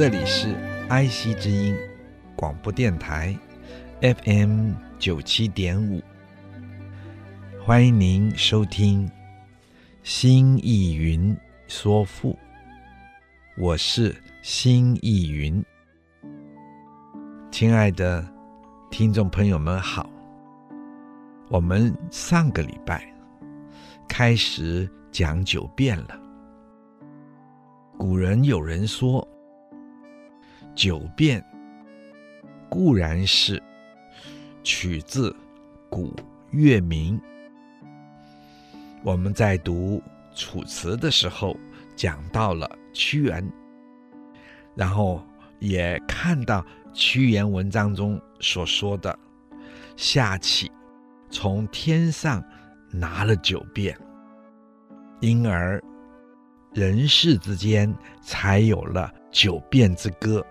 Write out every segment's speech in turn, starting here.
这里是 IC 之音广播电台 FM 九七点五，欢迎您收听《新意云说赋》，我是新意云。亲爱的听众朋友们好，我们上个礼拜开始讲九遍了。古人有人说。九变固然是。取自古月明。我们在读《楚辞》的时候讲到了屈原，然后也看到屈原文章中所说的。夏启从天上拿了九变，因而人世之间才有了九变之歌。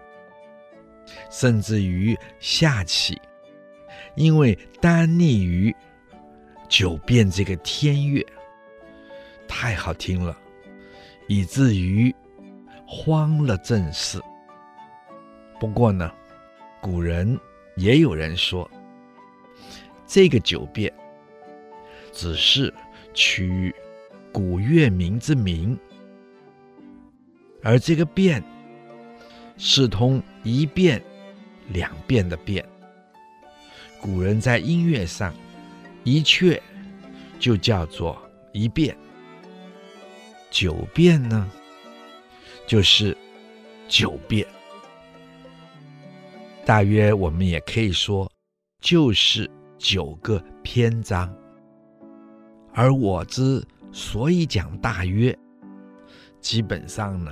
甚至于夏启，因为单溺于九变这个天乐，太好听了，以至于慌了阵势。不过呢，古人也有人说，这个九变只是取古月明之名，而这个变是通一变。两变的变，古人在音乐上，一阙就叫做一变。九变呢，就是九变。大约我们也可以说，就是九个篇章。而我之所以讲大约，基本上呢，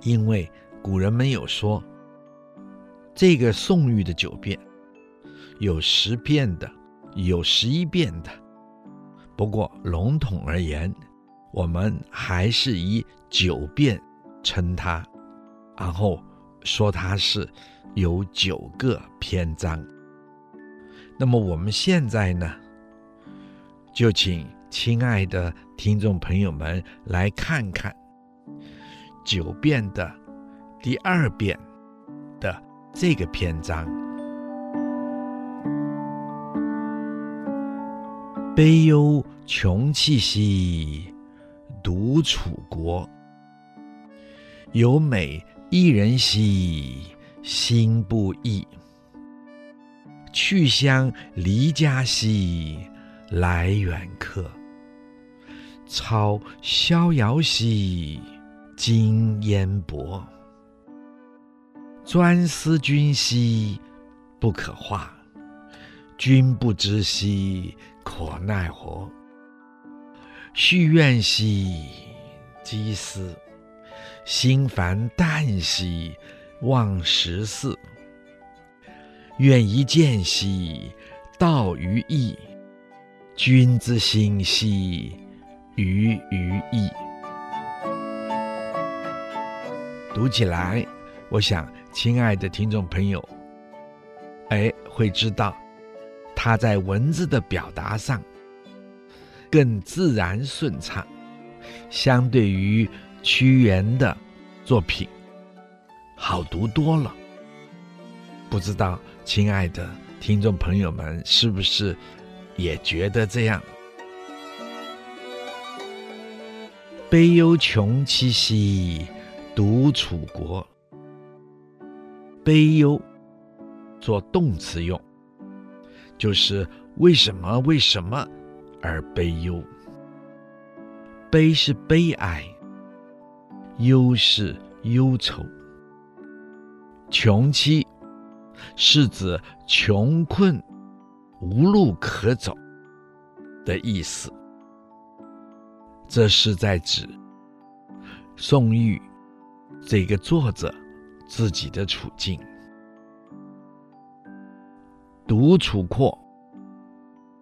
因为古人们有说。这个宋玉的九变，有十变的，有十一变的。不过笼统而言，我们还是以九变称它，然后说它是有九个篇章。那么我们现在呢，就请亲爱的听众朋友们来看看九变的第二遍的。这个篇章，悲忧穷戚兮，独处国。有美一人兮，心不异。去乡离家兮，来远客。操逍遥兮，经烟薄。专思君兮，不可化；君不知兮，可奈何？续怨兮，积思；心烦淡兮，忘时事。愿一见兮，道于义；君之心兮，于于义。读起来，我想。亲爱的听众朋友，哎，会知道他在文字的表达上更自然顺畅，相对于屈原的作品好读多了。不知道亲爱的听众朋友们是不是也觉得这样？悲忧穷戚兮，独楚国。悲忧做动词用，就是为什么为什么而悲忧。悲是悲哀，忧是忧愁。穷戚是指穷困无路可走的意思。这是在指宋玉这个作者自己的处境。独处阔，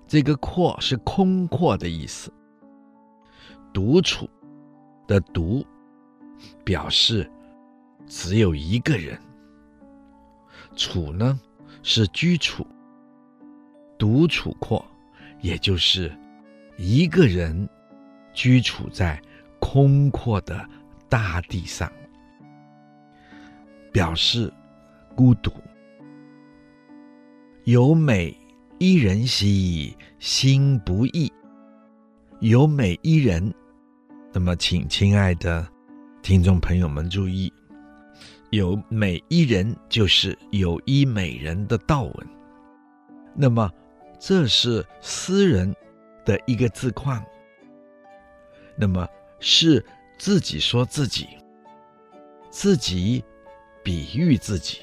这个“阔”是空阔的意思。独处的“独”表示只有一个人，“处”呢是居处。独处阔，也就是一个人居处在空阔的大地上，表示孤独。有美一人兮，心不异。有美一人，那么请亲爱的听众朋友们注意，有美一人就是有一美人的道文。那么这是诗人的一个自况，那么是自己说自己，自己比喻自己。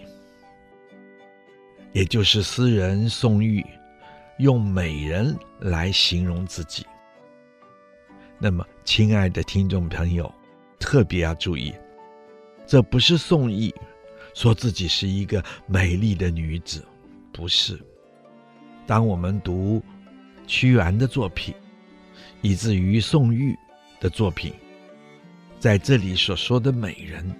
也就是诗人宋玉用美人来形容自己。那么，亲爱的听众朋友，特别要注意，这不是宋玉说自己是一个美丽的女子，不是。当我们读屈原的作品，以至于宋玉的作品，在这里所说的美人，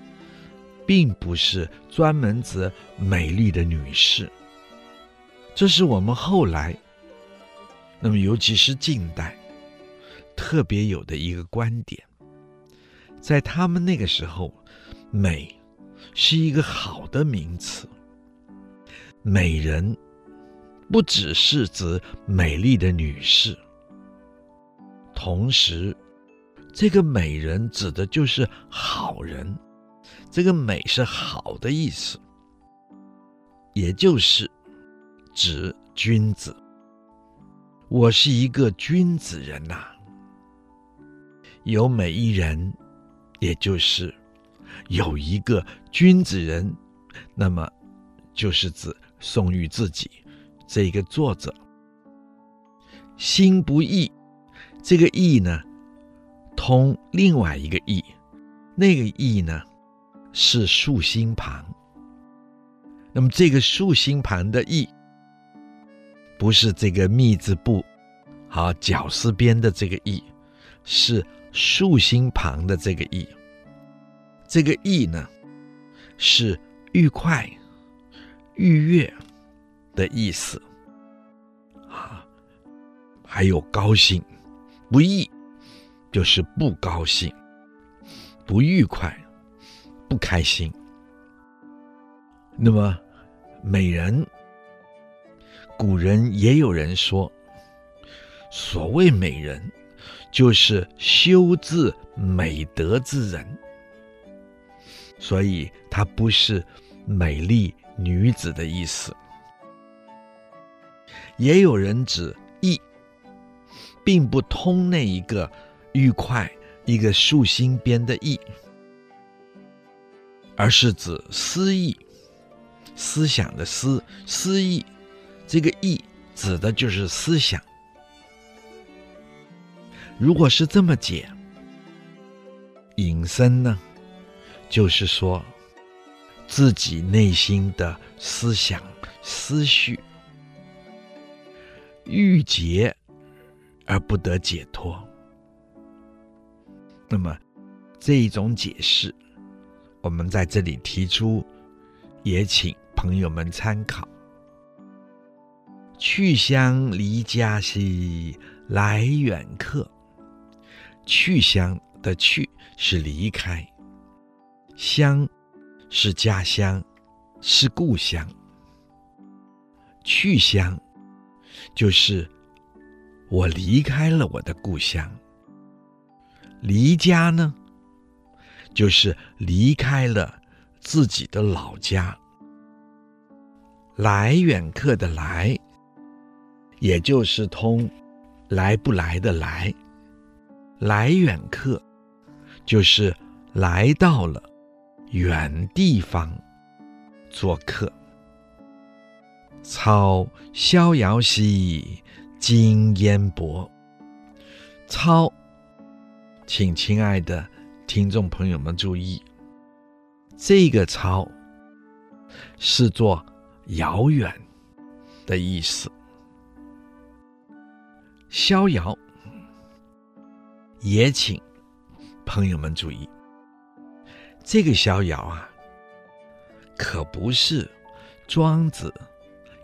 并不是专门指美丽的女士。这是我们后来，那么尤其是近代，特别有的一个观点。在他们那个时候，美是一个好的名词。美人不只是指美丽的女士，同时，这个美人指的就是好人。这个美是好的意思，也就是。指君子，我是一个君子人呐、有美一人，也就是有一个君子人，那么就是指宋玉自己这个作者。心不易，这个易呢，通另外一个异，那个易呢是竖心旁。那么这个竖心旁的意。不是这个“密”字部，好绞丝边的这个“意”，是竖心旁的这个“意”。这个“意”呢，是愉快、愉悦的意思啊，还有高兴。不意就是不高兴、不愉快、不开心。那么，美人。古人也有人说，所谓美人，就是修治美德之人，所以它不是美丽女子的意思。也有人指意，并不通那一个愉快、一个竖心边的意，而是指思意，思想的思，思意。这个“意”指的就是思想。如果是这么解，引申呢，就是说自己内心的思想、思绪，郁结而不得解脱。那么这一种解释，我们在这里提出，也请朋友们参考。去乡离家兮，来远客。去乡的去是离开，乡是家乡，是故乡。去乡就是我离开了我的故乡。离家呢，就是离开了自己的老家。来远客的来。也就是通来不来的来，来远客就是来到了远地方做客。操逍遥兮，经烟薄。操，请亲爱的听众朋友们注意，这个“超”是做遥远的意思。逍遥，也请朋友们注意，这个逍遥啊，可不是庄子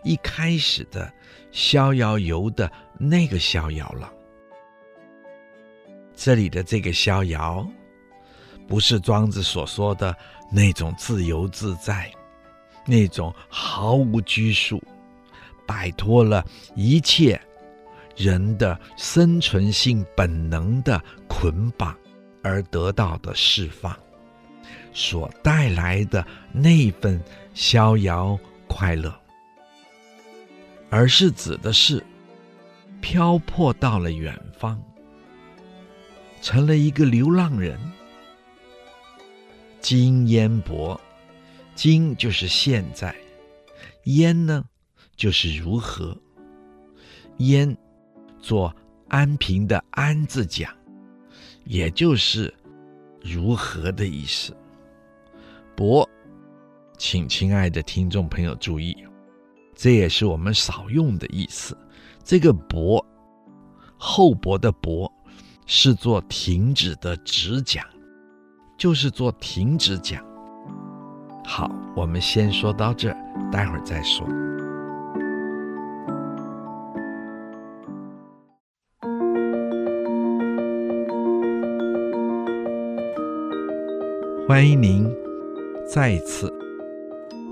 一开始的逍遥游的那个逍遥了。这里的这个逍遥，不是庄子所说的那种自由自在，那种毫无拘束，摆脱了一切人的生存性本能的捆绑而得到的释放，所带来的那份逍遥快乐，而是指的是漂泊到了远方。成了一个流浪人。今焉泊，今就是现在，焉呢就是如何。焉做安平的安字讲，也就是如何的意思。泊，请亲爱的听众朋友注意，这也是我们少用的意思。这个泊，厚薄的薄。是做停止的止讲，就是做停止讲。好，我们先说到这，待会儿再说。欢迎您再一次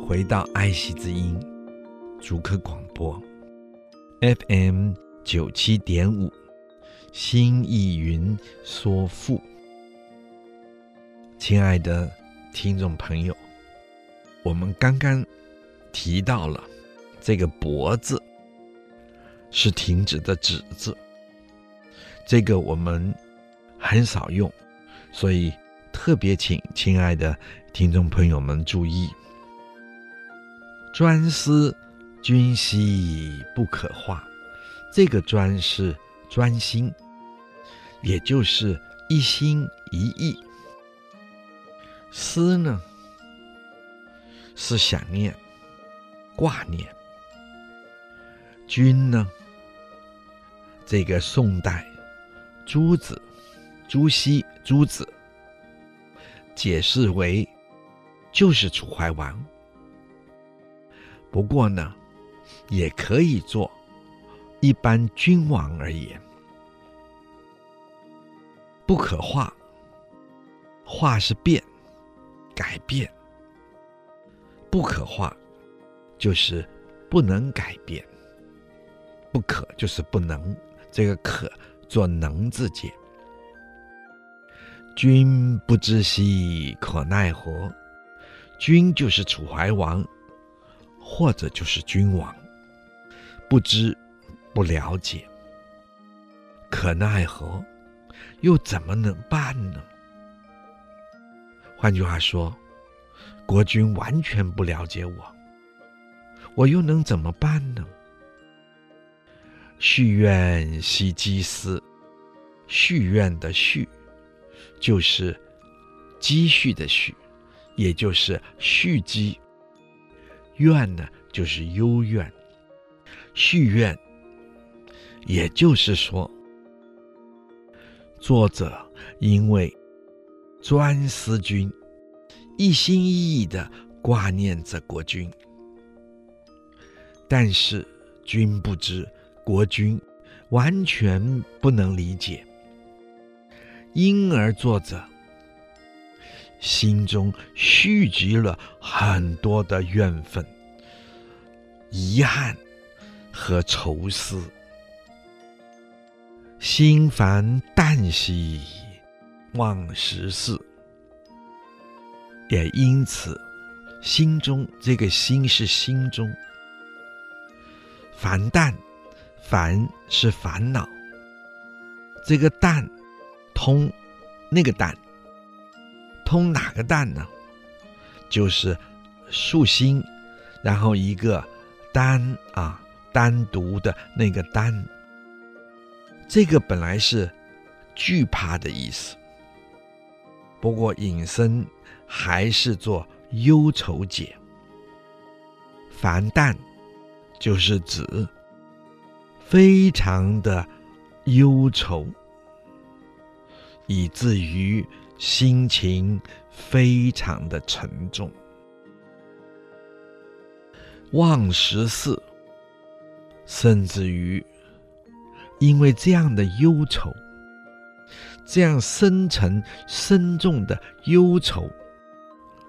回到爱惜之音竹客广播 FM 九七点五。心意云说赋，亲爱的听众朋友，我们刚刚提到了这个“泊”字是停止的“止”字，这个我们很少用，所以特别请亲爱的听众朋友们注意：“专思君兮不可化”，这个“专”是专心。也就是一心一意，思呢是想念、挂念。君呢，这个宋代朱子、朱熹、朱子解释为就是楚怀王。不过呢，也可以做一般君王而言。不可化，化是变、改变。不可化，就是不能改变。不可就是不能，这个可做能字解。君不知兮，可奈何？君就是楚怀王，或者就是君王。不知，不了解，可奈何？又怎么能办呢？换句话说，国君完全不了解我，我又能怎么办呢？续怨兮积思，续怨的续，就是积蓄的蓄，也就是蓄积。怨呢，就是幽怨。续怨，也就是说。作者因为专思君，一心一意地挂念着国君，但是君不知，国君完全不能理解，因而作者心中蓄积了很多的怨愤、遗憾和愁思。心烦旦兮，忘十四。也因此，心中这个心是心中烦旦，烦是烦恼。这个旦通那个旦，通哪个旦呢？就是竖心，然后一个单啊，单独的那个单。这个本来是惧怕的意思，不过隐身还是做忧愁解。烦淡就是指非常的忧愁，以至于心情非常的沉重。忘食四，甚至于因为这样的忧愁，这样深沉深重的忧愁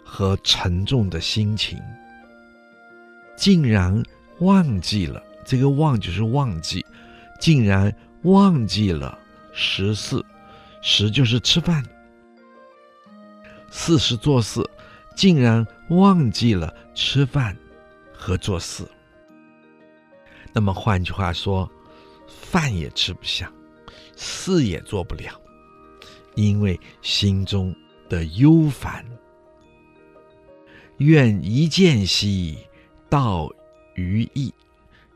和沉重的心情，竟然忘记了这个“忘”就是忘记，竟然忘记了十四，十就是吃饭，四是做事，竟然忘记了吃饭。和做事，那么换句话说，饭也吃不下，事也做不了，因为心中的忧烦。愿一见兮，道于意。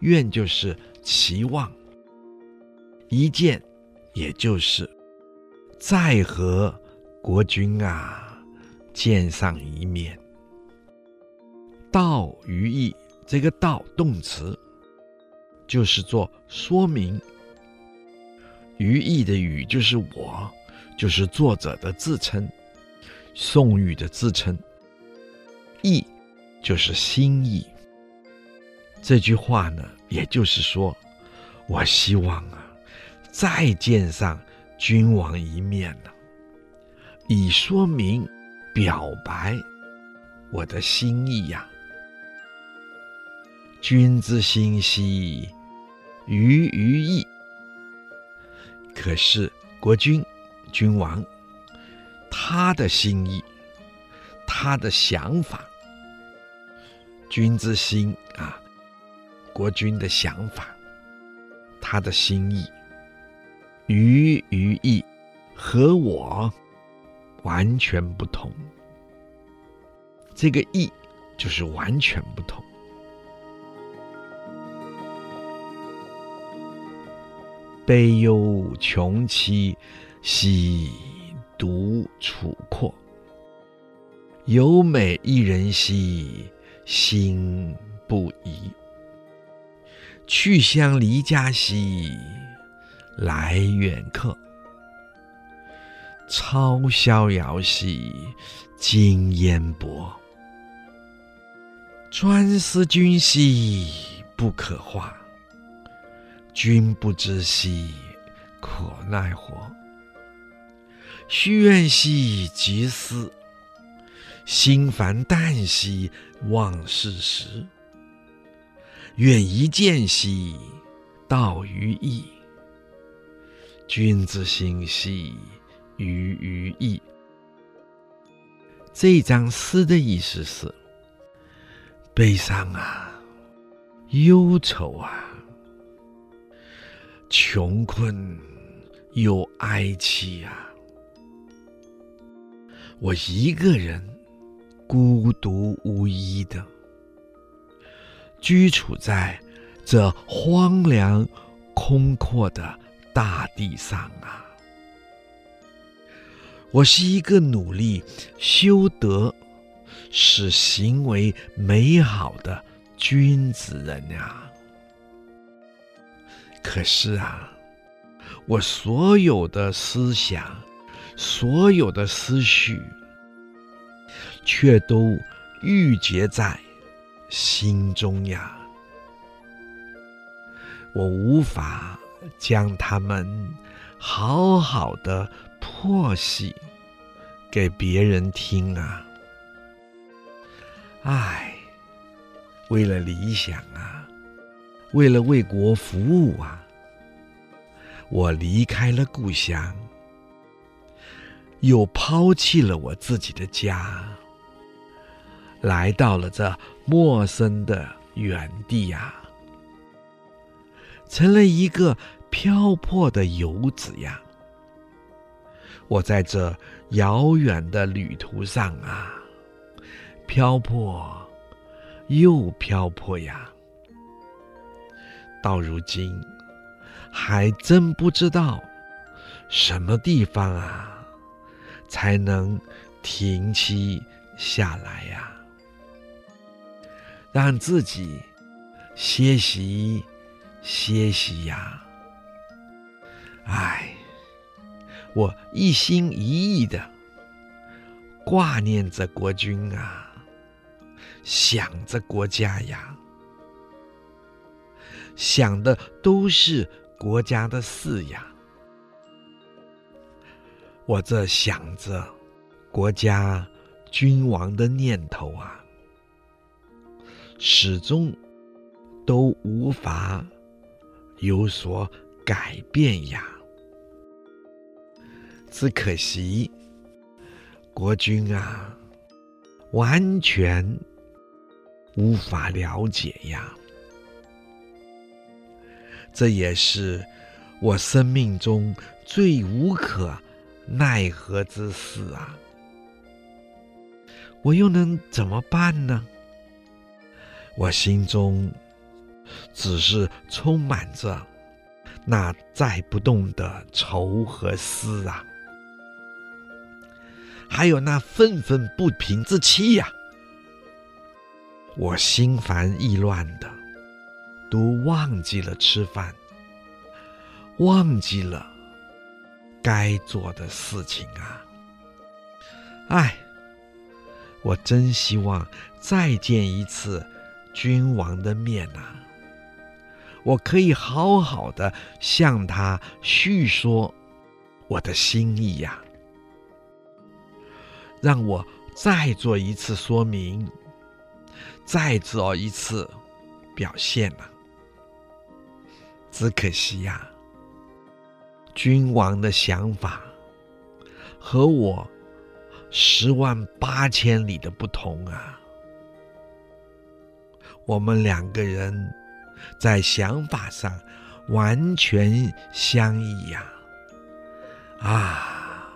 愿就是期望，一见也就是再和国君啊见上一面。道于意，这个道动词就是做说明。于意的于就是我，就是作者的自称，宋玉的自称。意就是心意。这句话呢，也就是说，我希望啊，再见上君王一面呢，以说明表白我的心意呀。君之心兮，于于意。可是国君、君王，他的心意，他的想法，君之心啊，国君的想法，他的心意，于于意，和我完全不同。这个意就是完全不同。悲忧穷戚，兮独处阔。有美一人兮，心不移。去乡离家兮，来远客。超逍遥兮，经烟波。专思君兮，不可话。君不知兮，可奈何？虚怨兮急思，心烦淡兮忘世时。愿一见兮，道于意。君子心兮，于于意。这张诗的意思是：悲伤啊，忧愁啊。穷困又哀戚啊！我一个人孤独无依的居处在这荒凉空阔的大地上啊！我是一个努力修德、使行为美好的君子人呀！可是啊，我所有的思想，所有的思绪，却都郁结在心中呀。我无法将它们好好的剖析给别人听啊。唉，为了理想啊。为了为国服务啊，我离开了故乡，又抛弃了我自己的家，来到了这陌生的原地呀，成了一个漂泊的游子呀。我在这遥远的旅途上啊，漂泊又漂泊呀。到如今，还真不知道什么地方啊，才能停息下来呀，让自己歇息歇息呀。唉，我一心一意的挂念着国君啊，想着国家呀，想的都是国家的事呀。我这想着国家君王的念头啊，始终都无法有所改变呀。只可惜国君啊，完全无法了解呀。这也是我生命中最无可。奈何之事啊！我又能怎么办呢？我心中只是充满着那载不动的愁和思啊，还有那愤愤不平之气呀！我心烦意乱的，都忘记了吃饭，忘记了。该做的事情啊！唉，我真希望再见一次君王的面啊！我可以好好的向他叙说我的心意呀，让我再做一次说明，再做一次表现啊！只可惜呀。君王的想法和我十万八千里的不同啊！我们两个人在想法上完全相异呀！啊，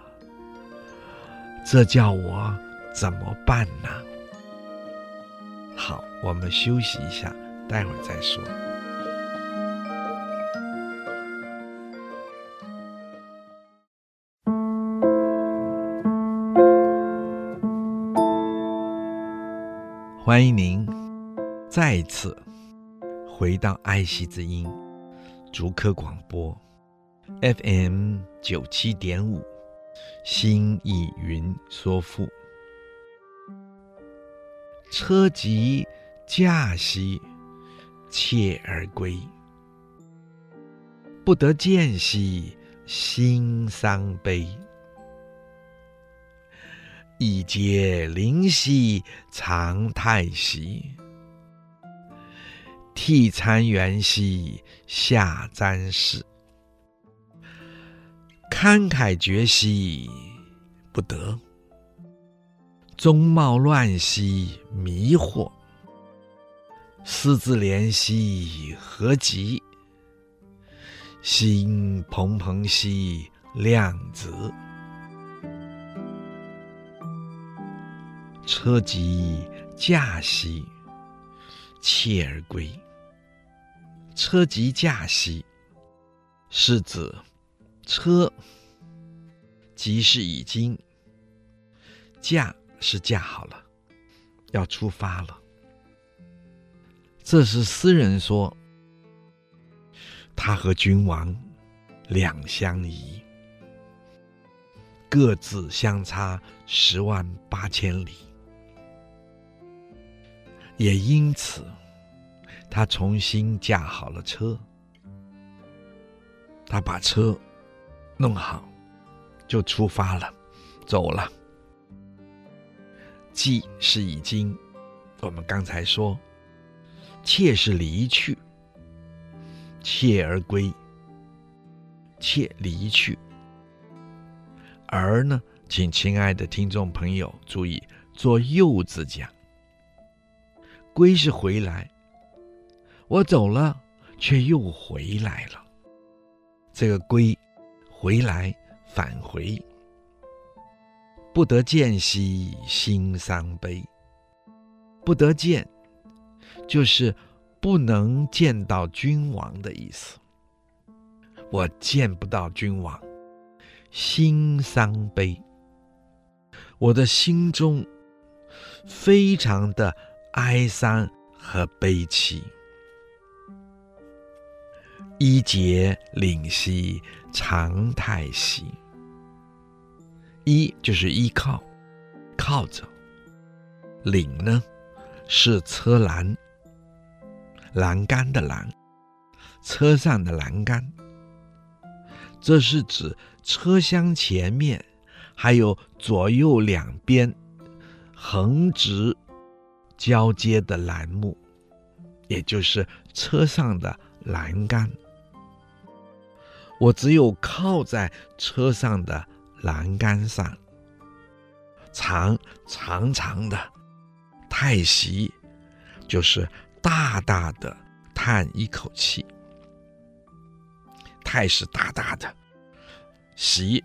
这叫我怎么办呢？好，我们休息一下，待会儿再说。欢迎您再次回到爱惜之音竹客广播 FM 九七点五，心意云说赋。车疾驾兮妾而归，不得见兮心伤悲。一结灵犀长太息，替参元兮下瞻视，慷慨绝兮不得，终冒乱兮迷惑，思之怜兮何及，心怦怦兮量子。车疾驾兮，妾而归。车疾驾兮，是指车即是已经，驾是驾好了，要出发了。这是诗人说，他和君王两相宜，各自相差十万八千里。也因此，他重新驾好了车，他把车弄好，就出发了，走了。既是已经，我们刚才说，妾是离去，妾而归，妾离去。而呢，请亲爱的听众朋友注意，做又字讲。归是回来，我走了，却又回来了。这个归，回来返回，不得见兮心伤悲。不得见，就是不能见到君王的意思。我见不到君王，心伤悲。我的心中非常的哀伤和悲戚。依节领兮，常态兮。依就是依靠，靠着。领呢，是车栏，栏杆的栏，车上的栏杆。这是指车厢前面还有左右两边横直交接的栏目，也就是车上的栏杆。我只有靠在车上的栏杆上，长长长的叹息，就是大大的叹一口气。叹是大大的，息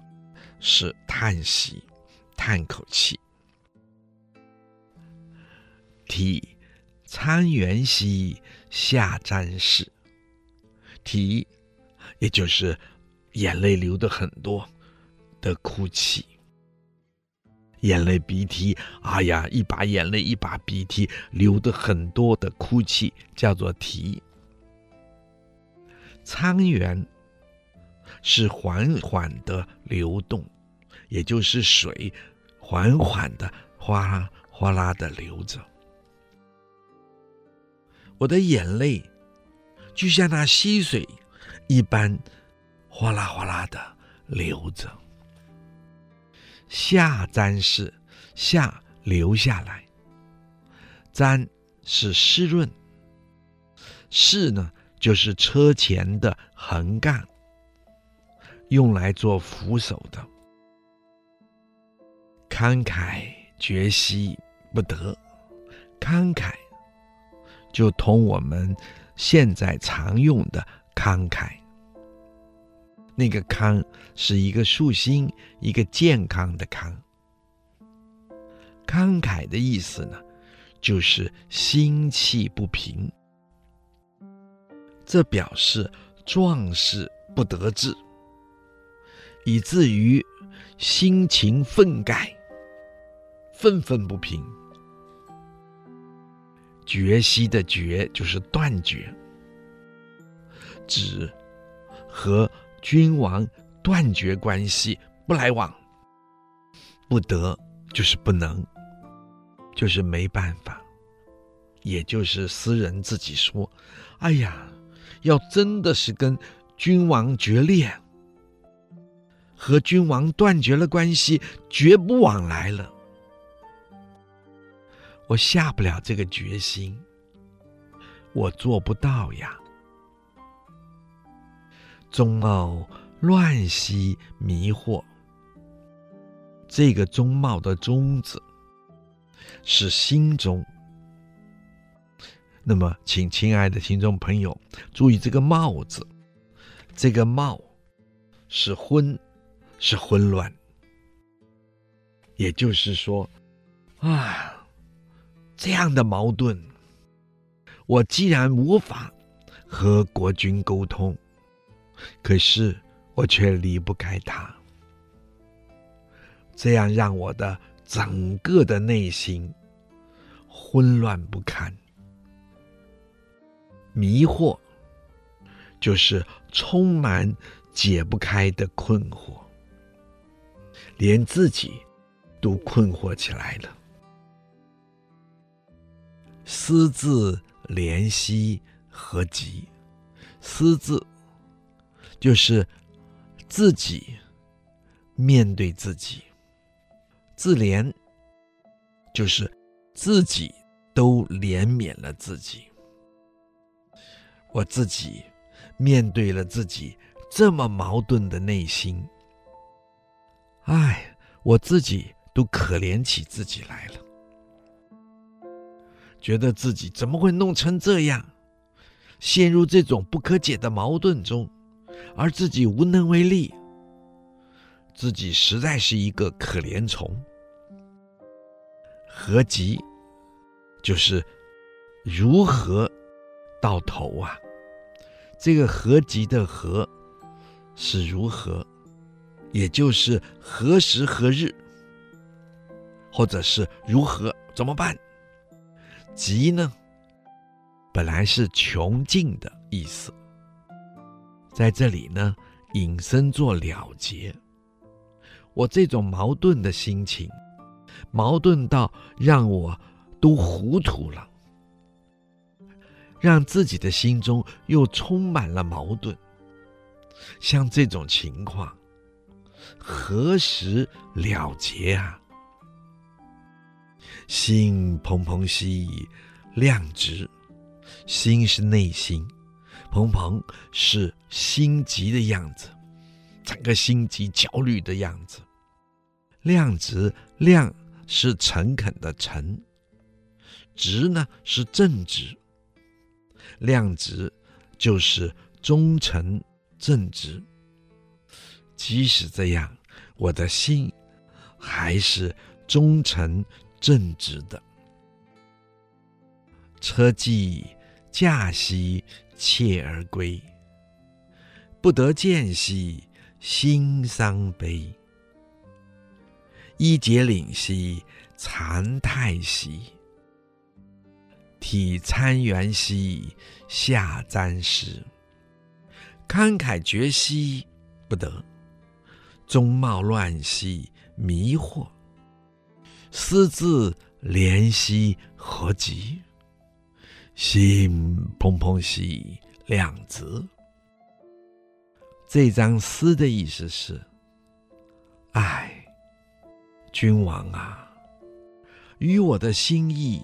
是叹息，叹口气。涕沧源兮，下沾士。涕。也就是眼泪流的很多的哭泣，眼泪鼻涕，哎呀，一把眼泪一把鼻涕流的很多的哭泣，叫做涕。沧源是缓缓的流动，也就是水缓缓的哗啦哗啦的流着。我的眼泪就像那溪水。一般，哗啦哗啦的流着。下沾是，下流下来。沾是湿润，是呢就是车前的横杠，用来做扶手的。慷慨决兮不得，慷慨就同我们现在常用的。慷慨，那个慷是一个竖心，一个健康的康。慷慨的意思呢，就是心气不平，这表示壮士不得志，以至于心情愤慨，愤愤不平。决息的决就是断绝。指和君王断绝关系，不来往，不得就是不能，就是没办法，也就是私人自己说：“哎呀，要真的是跟君王决裂，和君王断绝了关系，绝不往来了，我下不了这个决心，我做不到呀。”中茂乱兮迷惑，这个中茂的中字是心中。那么，请亲爱的听众朋友注意这个茂字，这个茂是昏，是混乱。也就是说，啊，这样的矛盾，我既然无法和国君沟通。可是我却离不开他，这样让我的整个的内心混乱不堪，迷惑就是充满解不开的困惑，连自己都困惑起来了。思自怜惜何及？思自。就是自己面对自己，自怜就是自己都怜悯了自己。我自己面对了自己这么矛盾的内心，哎，我自己都可怜起自己来了，觉得自己怎么会弄成这样，陷入这种不可解的矛盾中。而自己无能为力，自己实在是一个可怜虫。何及，就是如何到头啊？这个何及的何是如何，也就是何时何日。或者是如何怎么办？急呢，本来是穷尽的意思，在这里呢，引申做了结。我这种矛盾的心情，矛盾到让我都糊涂了，让自己的心中又充满了矛盾。像这种情况，何时了结啊？心怦怦兮，量直。心是内心，怦怦是心急的样子，整个心急焦虑的样子。量直，量是诚恳的诚，直呢是正直。量直就是忠诚正直。即使这样，我的心还是忠诚正直的。车骑驾兮，妾而归；不得见兮，心伤悲。衣解领兮，惭态兮；体参圆兮，下沾湿。慷慨绝兮，不得；终貌乱兮，迷惑。思自怜惜，何及？心怦怦兮，量直。这张诗的意思是：唉，君王啊，与我的心意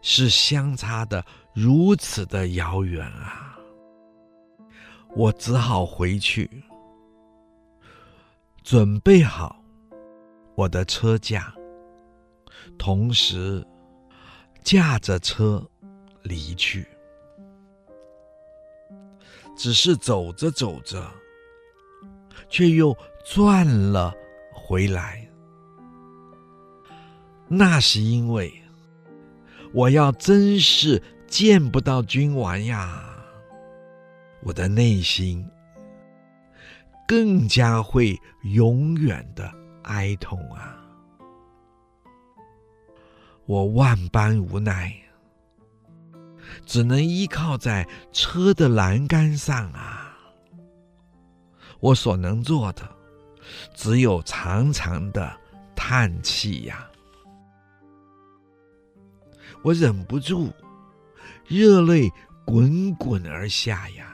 是相差的如此的遥远啊！我只好回去，准备好我的车驾。同时，驾着车离去，只是走着走着，却又转了回来。那是因为我要真是见不到君王呀，我的内心更加会永远的哀痛啊。我万般无奈，只能依靠在车的栏杆上啊。我所能做的，只有长长的叹气呀。我忍不住，热泪滚滚而下呀。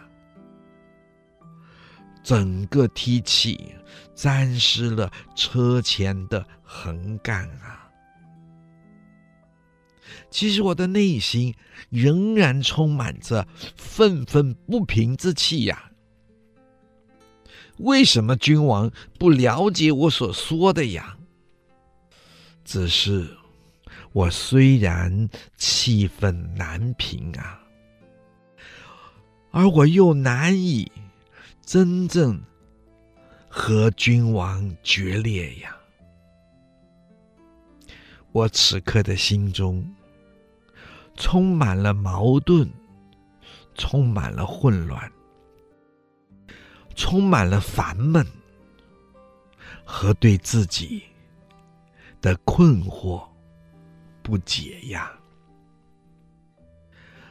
整个梯器沾湿了车前的横杆啊。其实我的内心仍然充满着愤愤不平之气呀！为什么君王不了解我所说的呀？只是我虽然气愤难平啊，而我又难以真正和君王决裂呀！我此刻的心中。充满了矛盾，充满了混乱，充满了烦闷和对自己的困惑不解呀！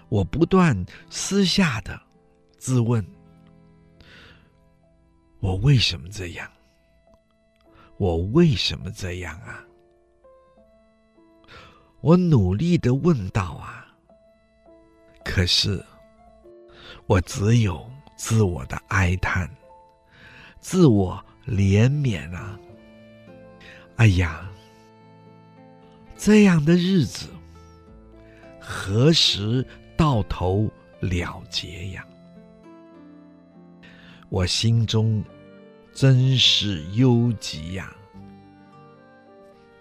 我不断私下的自问：我为什么这样？我为什么这样啊？我努力的问道啊，可是我只有自我的哀叹，自我怜悯啊！哎呀，这样的日子何时到头了结呀？我心中真是忧急呀！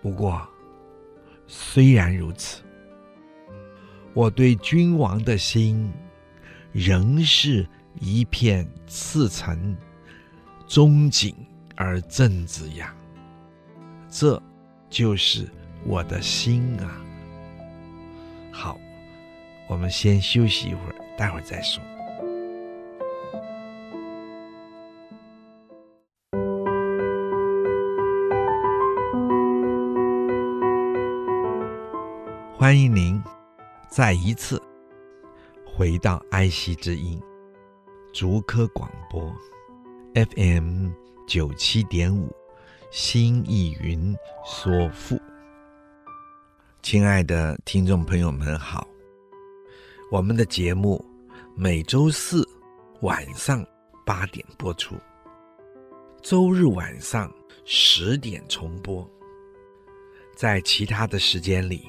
不过。虽然如此，我对君王的心仍是一片赤诚、忠谨而正直呀。这就是我的心啊。好，我们先休息一会儿，待会儿再说。欢迎您再一次回到爱惜之音竹科广播 FM 九七点五心意云说赋。亲爱的听众朋友们好，我们的节目每周四晚上八点播出，周日晚上十点重播。在其他的时间里，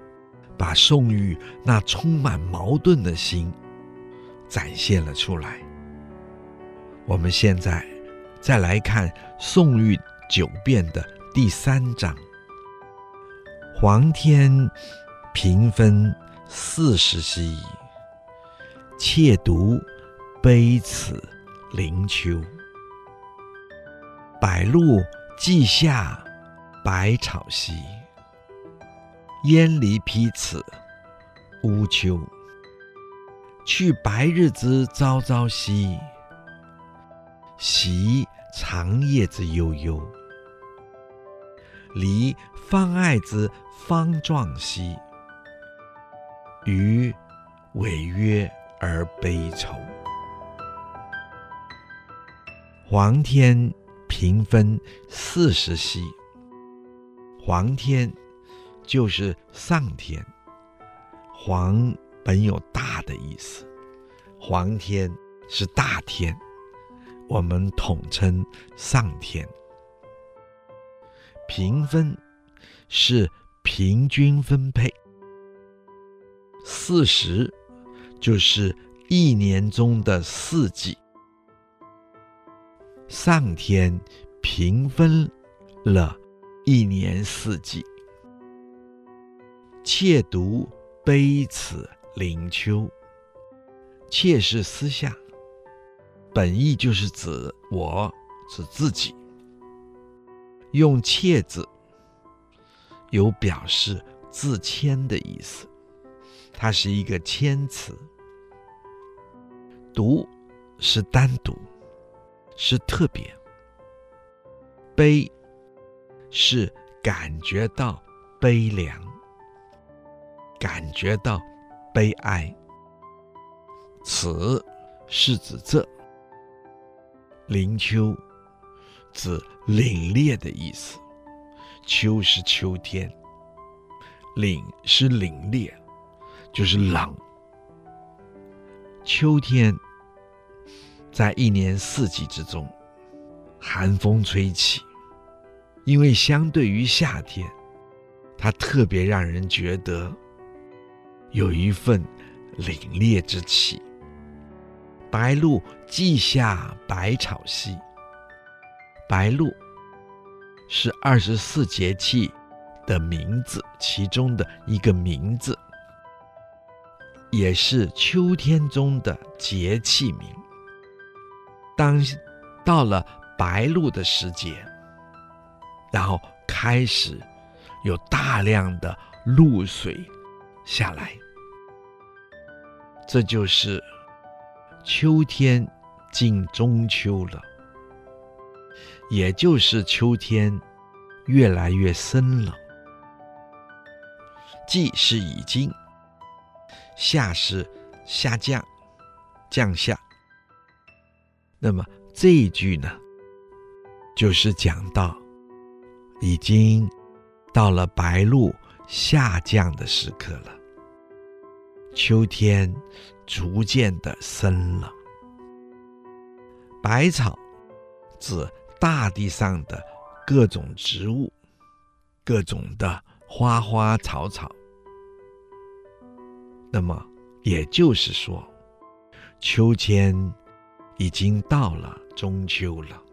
把宋玉那充满矛盾的心展现了出来。我们现在再来看宋玉九变的第三章：黄天平分四时兮，妾独悲此灵丘。白露既下，百草稀。烟离披此乌秋，去白日之朝朝夕，袭长夜之悠悠。离芳爱之芳壮兮，余违约而悲愁。黄天平分四时兮，黄天。就是上天，黄本有大的意思，黄天是大天，我们统称上天。平分是平均分配，四时就是一年中的四季，上天平分了一年四季。妾独悲此灵丘，妾是私下，本意就是指我，指自己。用妾字，有表示自谦的意思，它是一个谦词。独是单独，是特别。悲是感觉到悲凉。感觉到悲哀，此是指这灵秋，指凛冽的意思。秋是秋天，凛是凛冽，就是冷。秋天在一年四季之中，寒风吹起，因为相对于夏天，它特别让人觉得。有一份凛冽之气。白露既下，百草兮。白露是二十四节气的名字，其中的一个名字，也是秋天中的节气名。当到了白露的时节，然后开始有大量的露水下来。这就是秋天进中秋了，也就是秋天越来越深了。既是已经，下是下降，降下。那么这一句呢，就是讲到已经到了白露下降的时刻了。秋天逐渐的深了。百草指大地上的各种植物，各种的花花草草。那么也就是说，秋天已经到了中秋了，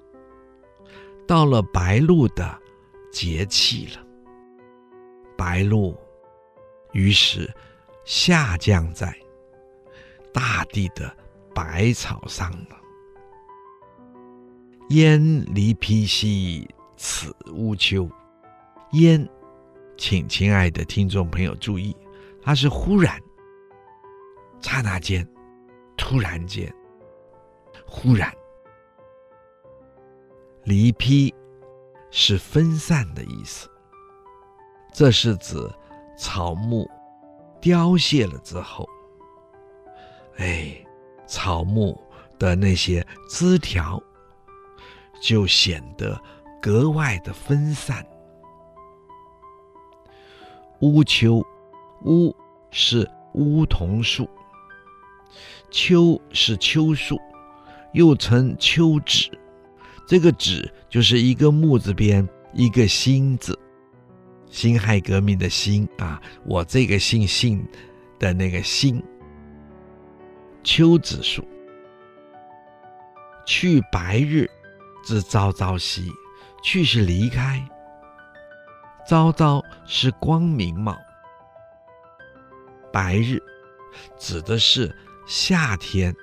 到了白露的节气了。白露于是下降在大地的百草上了。烟离披兮，此乌秋。烟，请亲爱的听众朋友注意，它是忽然、刹那间、突然间、忽然。离披是分散的意思，这是指草木凋谢了之后，哎，草木的那些枝条。就显得格外的分散。乌秋，乌是梧桐树，秋是秋树，又称秋止。这个止就是一个木字边一个心字，辛亥革命的辛啊，我这个姓姓的那个辛。秋子树，去白日。之朝朝夕，去是离开，朝朝是光明貌，白日指的是夏天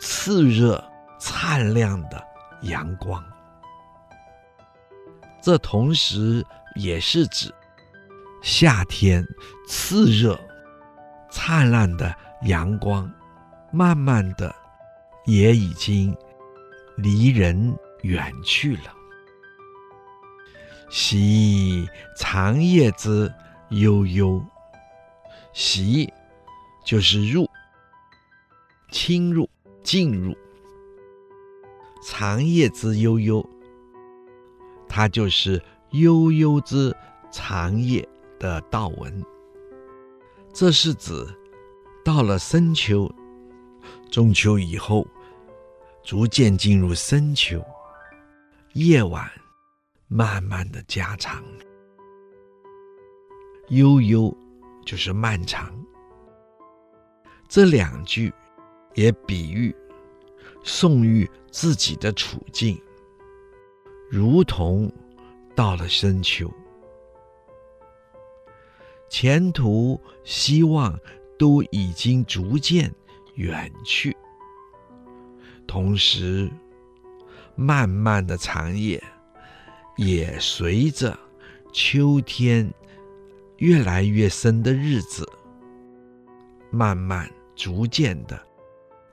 炽热灿烂的阳光，这同时也是指夏天炽热灿烂的阳光，慢慢的也已经。离人远去了。习长夜之悠悠，习就是入、侵入、进入。长夜之悠悠，它就是悠悠之长夜的道文。这是指到了深秋、中秋以后。逐渐进入深秋，夜晚慢慢的加长，悠悠就是漫长。这两句也比喻宋玉自己的处境，如同到了深秋，前途希望都已经逐渐远去。同时，漫漫的长夜也随着秋天越来越深的日子，慢慢逐渐的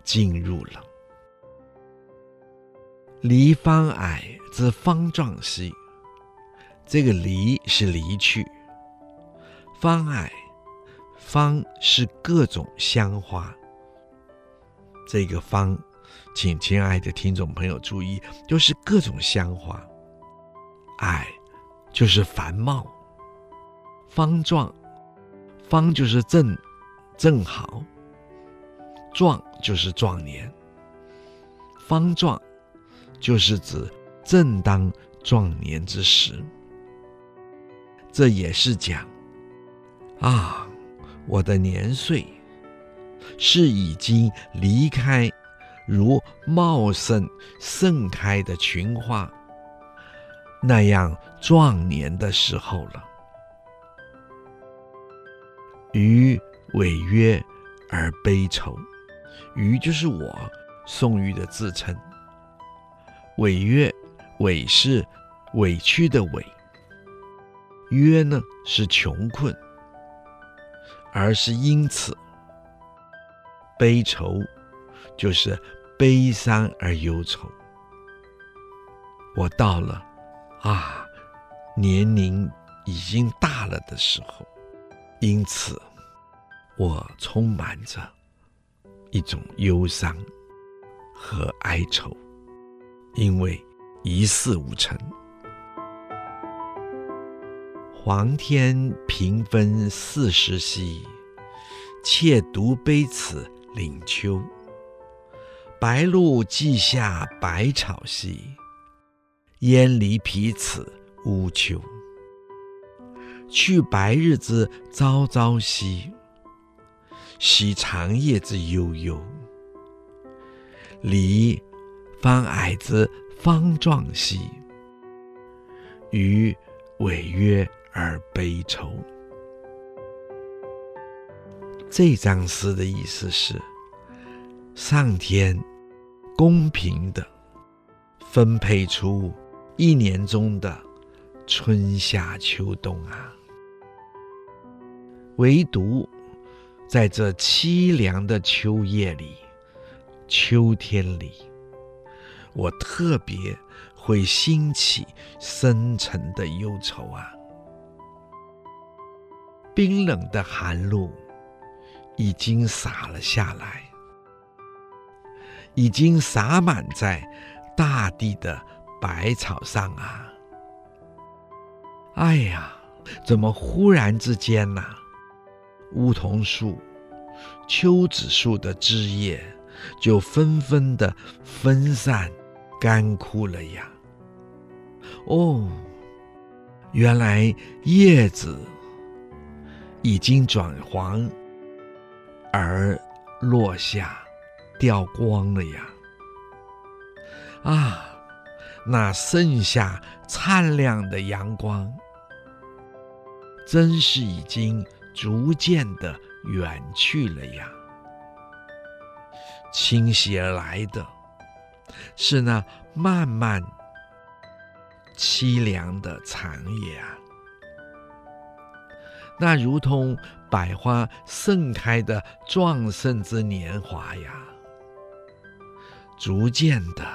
进入了。离芳矮之方壮兮，这个离是离去，芳爱，芳是各种香花，这个芳。请亲爱的听众朋友注意，就是各种香花，爱就是繁茂，方壮，方就是正，正好，壮就是壮年，方壮就是指正当壮年之时。这也是讲啊，我的年岁是已经离开。如茂盛盛开的群花，那样壮年的时候了。余委约而悲愁，余就是我宋玉的自称。委约，委是委屈的委，约呢是穷困，而是因此悲愁，就是。悲伤而忧愁，我到了啊，年龄已经大了的时候，因此我充满着一种忧伤和哀愁，因为一事无成。黄天平分四时兮，妾独悲此岭秋。白露既下百草兮，烟离彼此乌秋。去白日之朝朝夕，惜长夜之悠悠。离方矮之方壮兮，余违约而悲愁。这张诗的意思是：上天公平地分配出一年中的春夏秋冬啊。唯独在这凄凉的秋夜里、秋天里，我特别会兴起深沉的忧愁啊！冰冷的寒露已经洒了下来，已经洒满在大地的百草上啊！哎呀，怎么忽然之间呢、梧桐树、秋子树的枝叶就纷纷的分散、干枯了呀！哦，原来叶子已经转黄而落下、掉光了呀！啊，那盛夏灿烂的阳光，真是已经。逐渐的远去了呀，侵袭而来的，是那漫漫凄凉的长夜啊，那如同百花盛开的壮盛之年华呀，逐渐的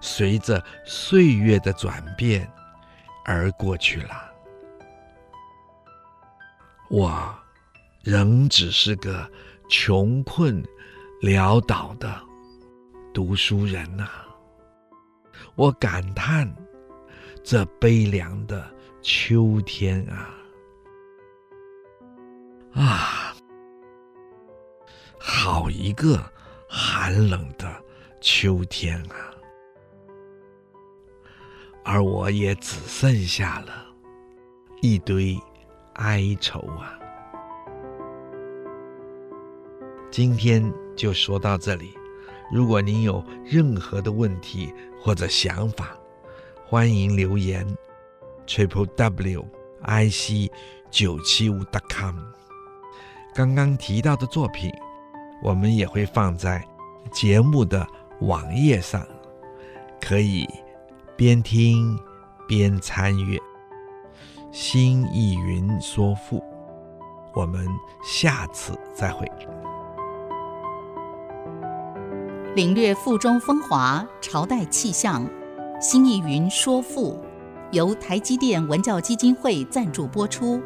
随着岁月的转变而过去了。我仍只是个穷困潦倒的读书人呐、我感叹这悲凉的秋天啊，啊，好一个寒冷的秋天啊，而我也只剩下了一堆。哀愁啊！今天就说到这里。如果您有任何的问题或者想法，欢迎留言。triple w i c 九七五 dot com。刚刚提到的作品，我们也会放在节目的网页上，可以边听边参阅。新意云说赋，我们下次再会。领略赋中风华，朝代气象。新意云说赋，由台积电文教基金会赞助播出。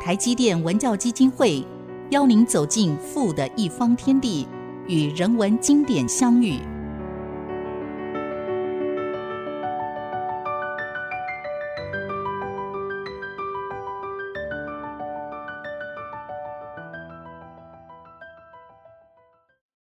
台积电文教基金会邀您走进富的一方天地，与人文经典相遇。